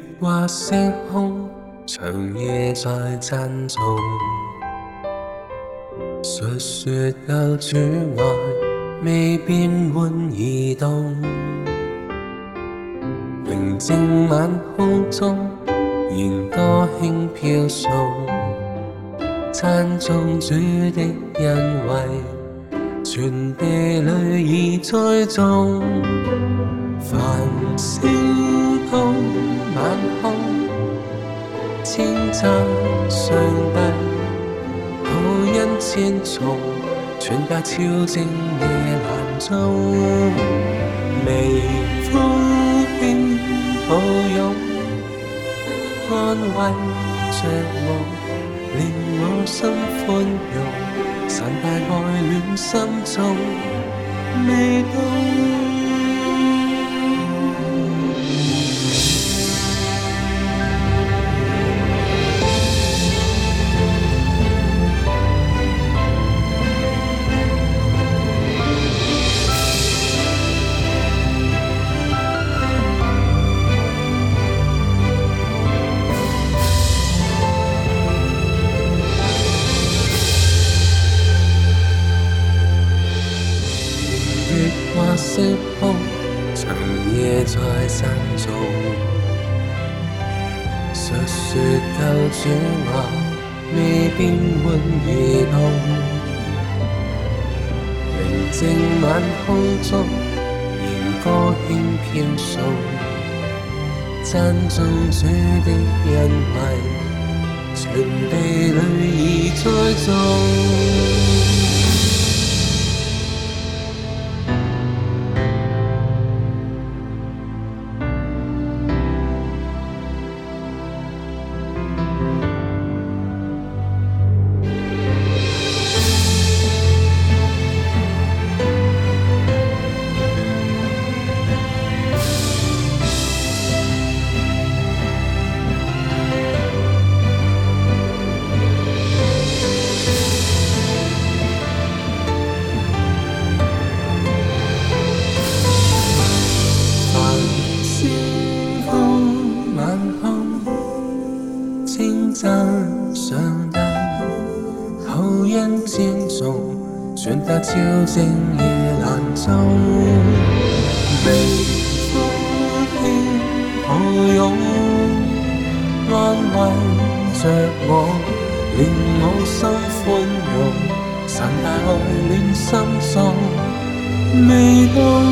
月挂星空，长夜在赞颂。述说又主来，未变换移动。宁静晚空中，弦歌轻飘送。赞颂主的恩惠，泉的里已栽种。繁星空。晚空千针尚密，好恩千重，传达超正夜阑舟。微风轻抱拥，安慰着我，令我心宽容，神待爱恋心中未动。夜在心中，述雪透，转眼未变满月浓。宁静晚空中，仍歌轻飘送。赞颂主的恩惠，全地里已栽种。因煎造，傳達照正義難收。微風輕抱擁，安慰着我，令我心寬容，神大愛暖心臟，未到。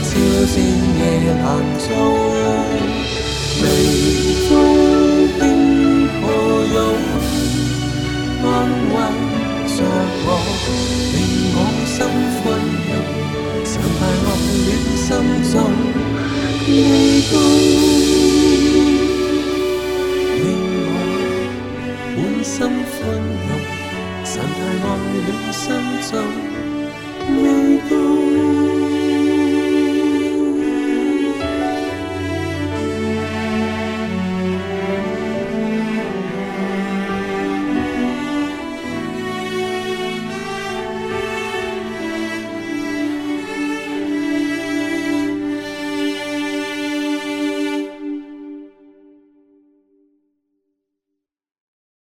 超仙夜盼秋，微風經破湧，安慰着我，令我心昏湧，常懷惡戀心中，呢個。